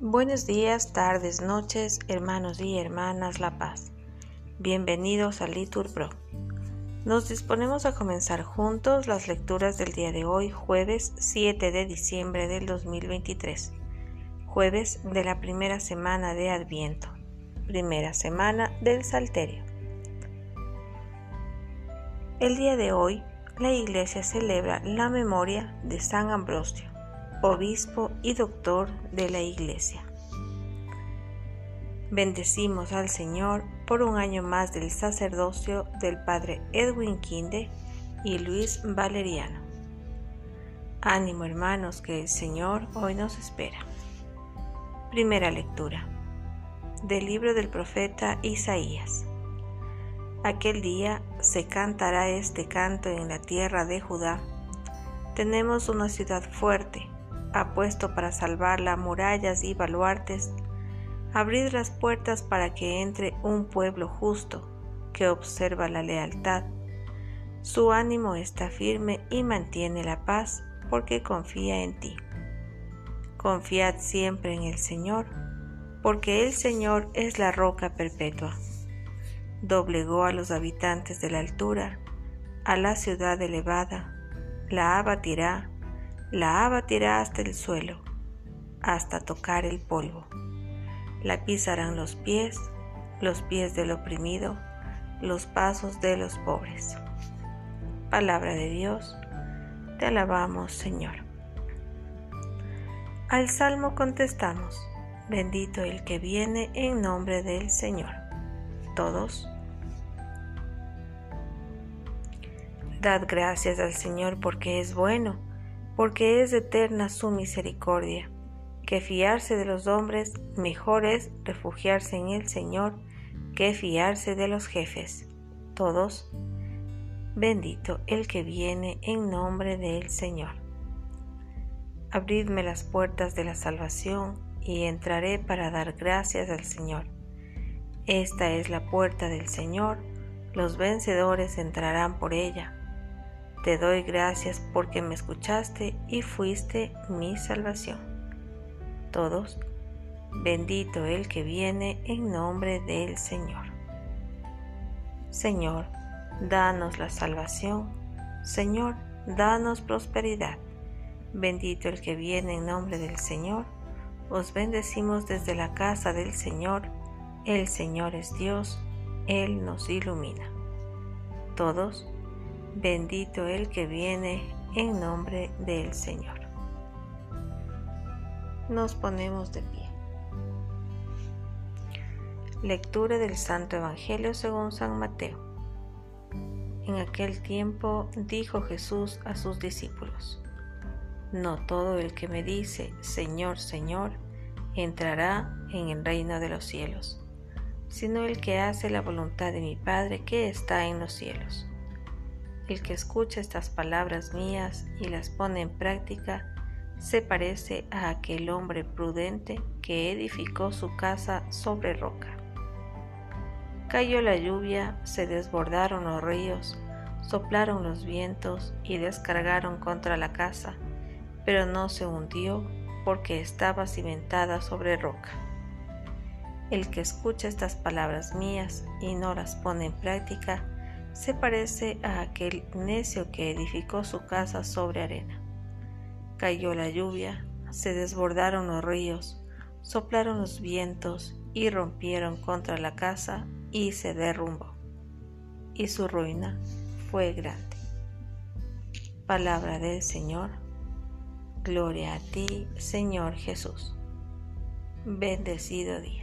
Buenos días, tardes, noches, hermanos y hermanas La Paz. Bienvenidos a Litur Pro. Nos disponemos a comenzar juntos las lecturas del día de hoy, jueves 7 de diciembre del 2023, jueves de la primera semana de Adviento, primera semana del Salterio. El día de hoy, la Iglesia celebra la memoria de San Ambrosio obispo y doctor de la Iglesia. Bendecimos al Señor por un año más del sacerdocio del Padre Edwin Quinde y Luis Valeriano. Ánimo hermanos que el Señor hoy nos espera. Primera lectura del libro del profeta Isaías. Aquel día se cantará este canto en la tierra de Judá. Tenemos una ciudad fuerte ha puesto para salvarla murallas y baluartes, abrid las puertas para que entre un pueblo justo que observa la lealtad. Su ánimo está firme y mantiene la paz porque confía en ti. Confiad siempre en el Señor, porque el Señor es la roca perpetua. Doblegó a los habitantes de la altura, a la ciudad elevada, la abatirá la abatirá hasta el suelo, hasta tocar el polvo. La pisarán los pies, los pies del oprimido, los pasos de los pobres. Palabra de Dios, te alabamos Señor. Al salmo contestamos, bendito el que viene en nombre del Señor. Todos. Dad gracias al Señor porque es bueno porque es eterna su misericordia, que fiarse de los hombres mejor es refugiarse en el Señor que fiarse de los jefes. Todos, bendito el que viene en nombre del Señor. Abridme las puertas de la salvación y entraré para dar gracias al Señor. Esta es la puerta del Señor, los vencedores entrarán por ella te doy gracias porque me escuchaste y fuiste mi salvación. Todos, bendito el que viene en nombre del Señor. Señor, danos la salvación. Señor, danos prosperidad. Bendito el que viene en nombre del Señor. Os bendecimos desde la casa del Señor. El Señor es Dios. Él nos ilumina. Todos, Bendito el que viene en nombre del Señor. Nos ponemos de pie. Lectura del Santo Evangelio según San Mateo. En aquel tiempo dijo Jesús a sus discípulos, No todo el que me dice, Señor, Señor, entrará en el reino de los cielos, sino el que hace la voluntad de mi Padre que está en los cielos. El que escucha estas palabras mías y las pone en práctica se parece a aquel hombre prudente que edificó su casa sobre roca. Cayó la lluvia, se desbordaron los ríos, soplaron los vientos y descargaron contra la casa, pero no se hundió porque estaba cimentada sobre roca. El que escucha estas palabras mías y no las pone en práctica, se parece a aquel necio que edificó su casa sobre arena. Cayó la lluvia, se desbordaron los ríos, soplaron los vientos y rompieron contra la casa y se derrumbó. Y su ruina fue grande. Palabra del Señor. Gloria a ti, Señor Jesús. Bendecido día.